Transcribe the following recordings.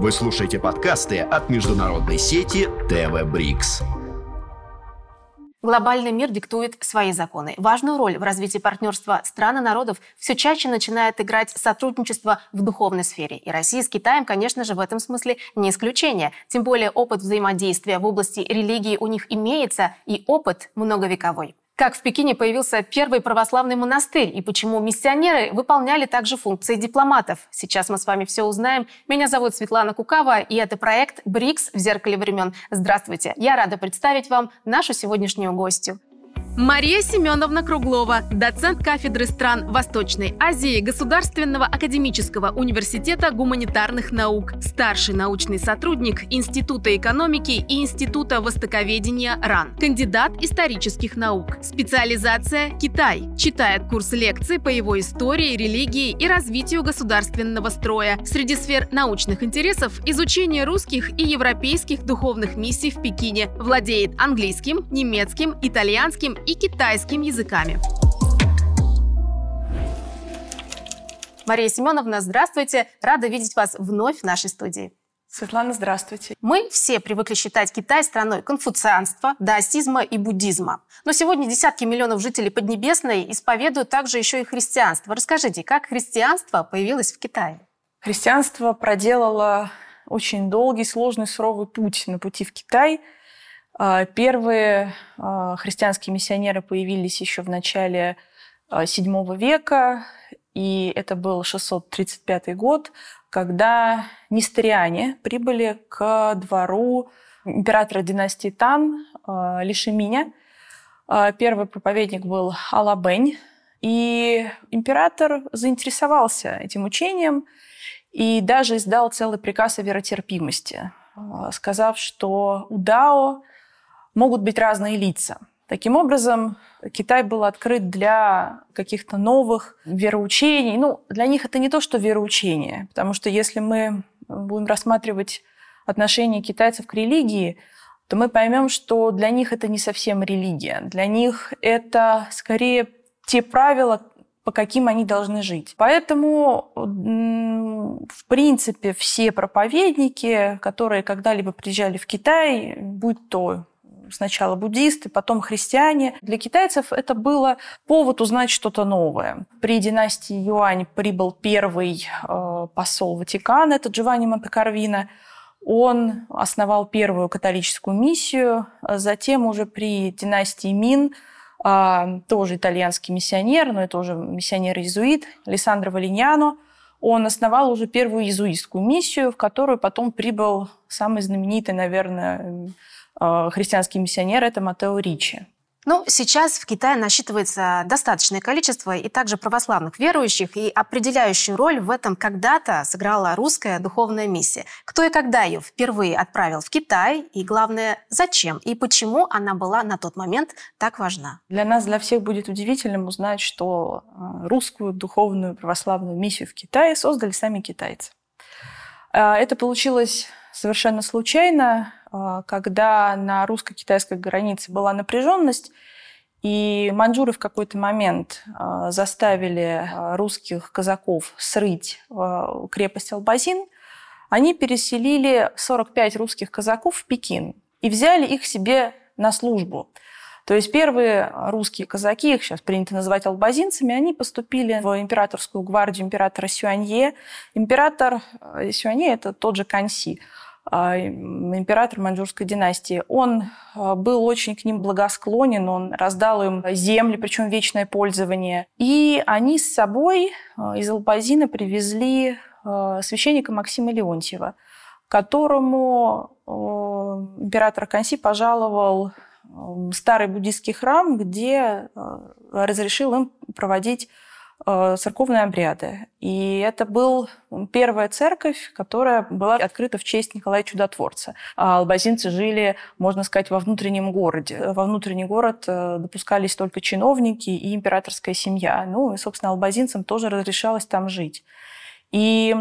Вы слушаете подкасты от международной сети ТВ Брикс. Глобальный мир диктует свои законы. Важную роль в развитии партнерства стран и народов все чаще начинает играть сотрудничество в духовной сфере. И Россия с Китаем, конечно же, в этом смысле не исключение. Тем более опыт взаимодействия в области религии у них имеется, и опыт многовековой. Как в Пекине появился первый православный монастырь и почему миссионеры выполняли также функции дипломатов. Сейчас мы с вами все узнаем. Меня зовут Светлана Кукава, и это проект «БРИКС в зеркале времен». Здравствуйте! Я рада представить вам нашу сегодняшнюю гостью. Мария Семеновна Круглова, доцент кафедры стран Восточной Азии Государственного академического университета гуманитарных наук, старший научный сотрудник Института экономики и Института востоковедения РАН, кандидат исторических наук, специализация Китай, читает курс лекций по его истории, религии и развитию государственного строя. Среди сфер научных интересов изучение русских и европейских духовных миссий в Пекине, владеет английским, немецким, итальянским и китайским языками. Мария Семеновна, здравствуйте. Рада видеть вас вновь в нашей студии. Светлана, здравствуйте. Мы все привыкли считать Китай страной конфуцианства, даосизма и буддизма. Но сегодня десятки миллионов жителей Поднебесной исповедуют также еще и христианство. Расскажите, как христианство появилось в Китае? Христианство проделало очень долгий, сложный, суровый путь на пути в Китай – первые а, христианские миссионеры появились еще в начале VII а, века, и это был 635 год, когда нестериане прибыли к двору императора династии Тан Лишеминя. Первый проповедник был Алабень, и император заинтересовался этим учением и даже издал целый приказ о веротерпимости, сказав, что у Дао могут быть разные лица. Таким образом, Китай был открыт для каких-то новых вероучений. Ну, для них это не то, что вероучение, потому что если мы будем рассматривать отношение китайцев к религии, то мы поймем, что для них это не совсем религия. Для них это скорее те правила, по каким они должны жить. Поэтому, в принципе, все проповедники, которые когда-либо приезжали в Китай, будь то сначала буддисты, потом христиане. Для китайцев это было повод узнать что-то новое. При династии Юань прибыл первый э, посол Ватикана, это Джованни Монтекарвино. Он основал первую католическую миссию. Затем уже при династии Мин э, тоже итальянский миссионер, но это уже миссионер-иезуит, Алессандро Валиньяно. Он основал уже первую иезуитскую миссию, в которую потом прибыл самый знаменитый, наверное, Э, христианский миссионер – это Матео Ричи. Ну, сейчас в Китае насчитывается достаточное количество и также православных верующих, и определяющую роль в этом когда-то сыграла русская духовная миссия. Кто и когда ее впервые отправил в Китай, и главное, зачем и почему она была на тот момент так важна? Для нас, для всех будет удивительным узнать, что э, русскую духовную православную миссию в Китае создали сами китайцы. Э, это получилось совершенно случайно. А, когда на русско-китайской границе была напряженность, и маньчжуры в какой-то момент а, заставили а, русских казаков срыть крепость Албазин, они переселили 45 русских казаков в Пекин и взяли их себе на службу. То есть первые русские казаки, их сейчас принято называть албазинцами, они поступили в императорскую гвардию императора Сюанье. Император э, Сюанье – это тот же Канси. А, император маньчжурской династии. Он а, был очень к ним благосклонен, он раздал им земли, причем вечное пользование. И они с собой а, из Албазина привезли священника Максима Леонтьева, которому император Канси пожаловал старый буддийский храм, где разрешил им проводить Э, церковные обряды. И это был первая церковь, которая была открыта в честь Николая Чудотворца. А албазинцы жили, можно сказать, во внутреннем городе. Во внутренний город э, допускались только чиновники и императорская семья. Ну и, собственно, албазинцам тоже разрешалось там жить. И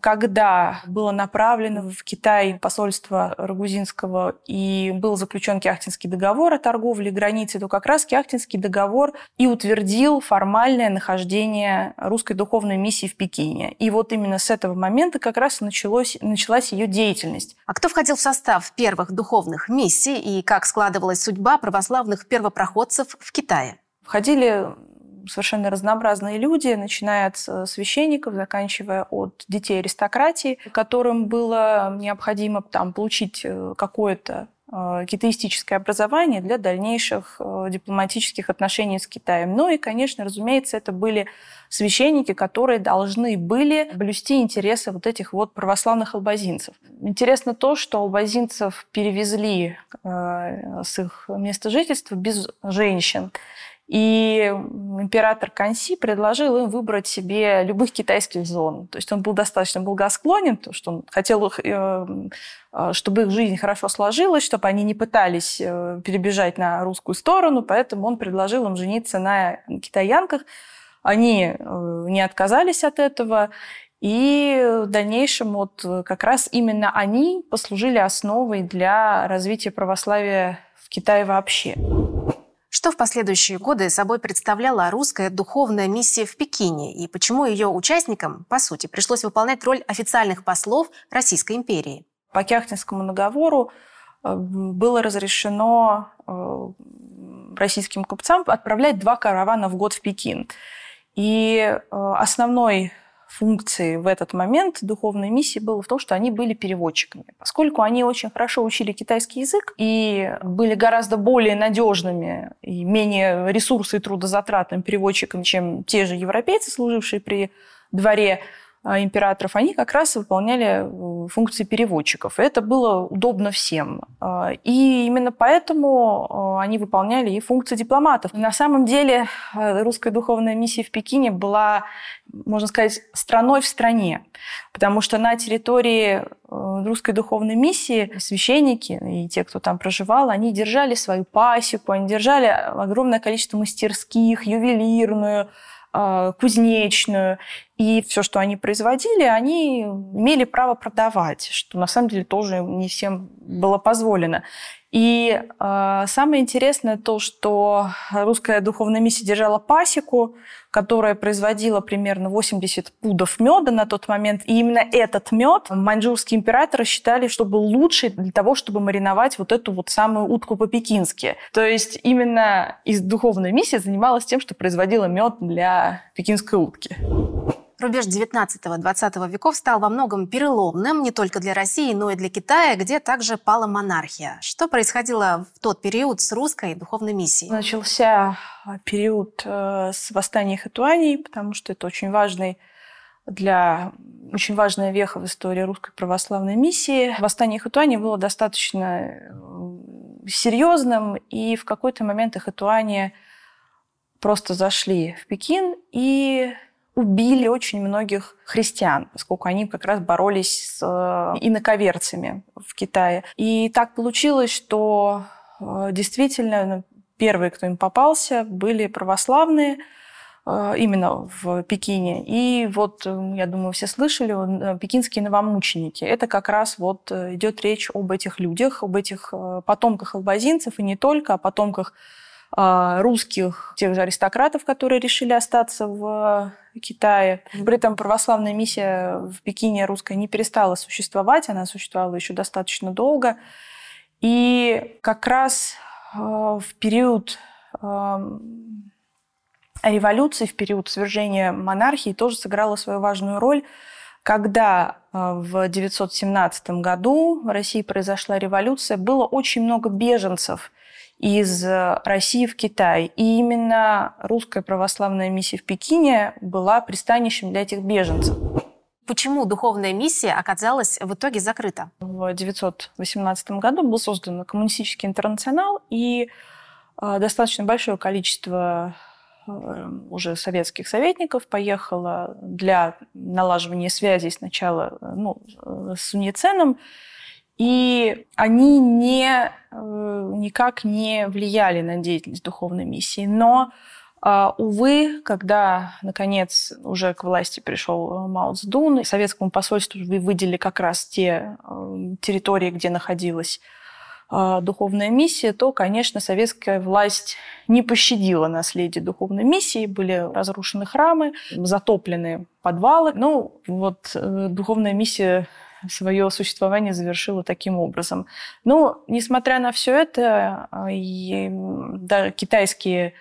когда было направлено в Китай посольство Рагузинского и был заключен Кяхтинский договор о торговле границей, то как раз Кяхтинский договор и утвердил формальное нахождение русской духовной миссии в Пекине. И вот именно с этого момента как раз началось, началась ее деятельность. А кто входил в состав первых духовных миссий и как складывалась судьба православных первопроходцев в Китае? Входили совершенно разнообразные люди, начиная от э, священников, заканчивая от детей аристократии, которым было необходимо там, получить э, какое-то э, китаистическое образование для дальнейших дипломатических отношений с Китаем. Ну и, конечно, разумеется, это были священники, которые должны были блюсти интересы вот этих вот православных албазинцев. Интересно то, что албазинцев перевезли с их места жительства без женщин. И император Канси предложил им выбрать себе любых китайских зон. То есть он был достаточно благосклонен, потому что он хотел, э, э, чтобы их жизнь хорошо сложилась, чтобы они не пытались э, перебежать на русскую сторону, поэтому он предложил им жениться на китаянках. Они не отказались от этого, и в дальнейшем вот как раз именно они послужили основой для развития православия в Китае вообще. Что в последующие годы собой представляла русская духовная миссия в Пекине и почему ее участникам, по сути, пришлось выполнять роль официальных послов Российской империи? По Кяхтинскому договору э, было разрешено э, российским купцам отправлять два каравана в год в Пекин. И э, основной функции в этот момент духовной миссии было в том, что они были переводчиками. Поскольку они очень хорошо учили китайский язык и были гораздо более надежными и менее ресурсы и трудозатратными переводчиками, чем те же европейцы, служившие при дворе императоров, они как раз выполняли э, функции переводчиков. И это было удобно всем. А, и именно поэтому а, они выполняли и функции дипломатов. На самом деле русская духовная миссия в Пекине была, можно сказать, страной в стране. Потому что на территории э, русской духовной миссии священники и те, кто там проживал, они держали свою пасеку, они держали огромное количество мастерских, ювелирную, а, кузнечную. И все, что они производили, они имели право продавать, что на самом деле тоже не всем было позволено. И э, самое интересное то, что русская духовная миссия держала пасеку, которая производила примерно 80 пудов меда на тот момент. И именно этот мед маньчжурские императоры считали, что был лучший для того, чтобы мариновать вот эту вот самую утку по-пекински. То есть именно из духовной миссии занималась тем, что производила мед для пекинской утки. Рубеж 19-20 веков стал во многом переломным не только для России, но и для Китая, где также пала монархия. Что происходило в тот период с русской духовной миссией? Начался а, период э, с восстания хэтуаней, потому что это очень важный для очень важная веха в истории русской православной миссии. Восстание Хэтуани было достаточно э, серьезным, и в какой-то момент Хэтуани просто зашли в Пекин и убили очень многих христиан, поскольку они как раз боролись с э, иноковерцами в Китае. И так получилось, что э, действительно ну, первые, кто им попался, были православные, э, именно в Пекине. И вот, я думаю, все слышали, пекинские новомученики. Это как раз вот идет речь об этих людях, об этих потомках албазинцев, и не только, о потомках русских, тех же аристократов, которые решили остаться в Китае. При этом православная миссия в Пекине русская не перестала существовать, она существовала еще достаточно долго. И как раз а, в период а, революции, в период свержения монархии тоже сыграла свою важную роль, когда в 917 году в России произошла революция, было очень много беженцев из э, России в Китай. И именно русская православная миссия в Пекине была пристанищем для этих беженцев. Почему духовная миссия оказалась в итоге закрыта? В 1918 году был создан коммунистический интернационал, и э, достаточно большое количество э, уже советских советников поехало для налаживания связей сначала ну, с Суниценом, и они не, э, никак не влияли на деятельность духовной миссии. Но А, увы, когда, наконец, уже к власти пришел Мао Цзэдун, советскому посольству выделили как раз те э, территории, где находилась а, духовная миссия, то, конечно, советская власть не пощадила наследие духовной миссии. Были разрушены храмы, затоплены подвалы. Ну, вот э, духовная миссия свое существование завершила таким образом. Но, несмотря на все это, а, и, да, китайские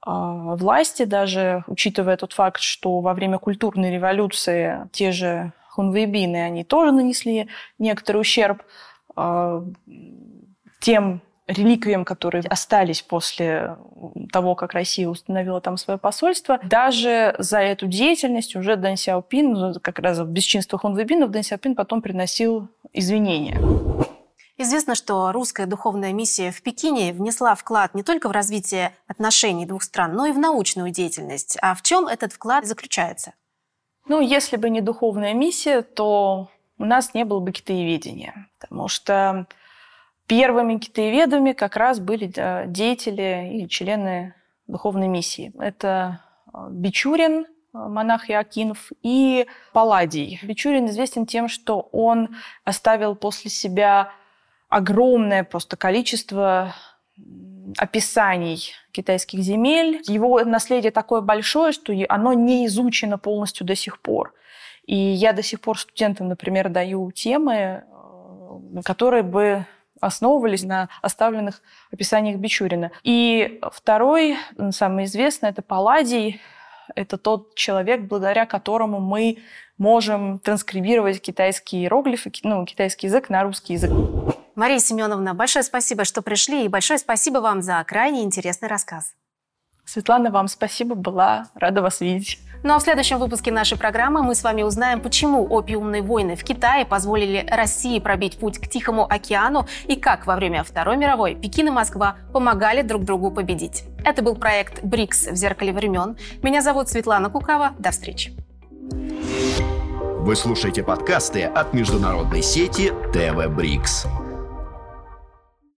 а, власти, даже учитывая тот факт, что во время культурной революции те же хунвейбины, они тоже нанесли некоторый ущерб тем реликвиям, которые остались после того, как Россия установила там свое посольство. Даже за эту деятельность уже Дэн Сяопин, ну, как раз в бесчинствах Хунвейбинов, Дэн Сяопин потом приносил извинения. Известно, что русская духовная миссия в Пекине внесла вклад не только в развитие отношений двух стран, но и в научную деятельность. А в чем этот вклад заключается? Ну, если бы не духовная миссия, то у нас не было бы китаеведения. Потому что Первыми китаеведами как раз были деятели и члены духовной миссии. Это а, Бичурин, а, монах Иокинов, и Палладий. Бичурин известен тем, что он оставил после себя огромное просто количество описаний китайских земель. Его наследие такое большое, что оно не изучено полностью до сих пор. И я до сих пор студентам, например, даю темы, а, которые бы основывались на оставленных описаниях Бичурина. И второй, самый известный, это Палладий. Это тот человек, благодаря которому мы можем транскрибировать китайские иероглифы, ну, китайский язык на русский язык. Мария Семеновна, большое спасибо, что пришли, и большое спасибо вам за крайне интересный рассказ. Светлана, вам спасибо, была рада вас видеть. Ну а в следующем выпуске нашей программы мы с вами узнаем, почему опиумные войны в Китае позволили России пробить путь к Тихому океану и как во время Второй мировой Пекин и Москва помогали друг другу победить. Это был проект «БРИКС в зеркале времен». Меня зовут Светлана Кукава. До встречи. Вы слушаете подкасты от международной сети ТВ БРИКС.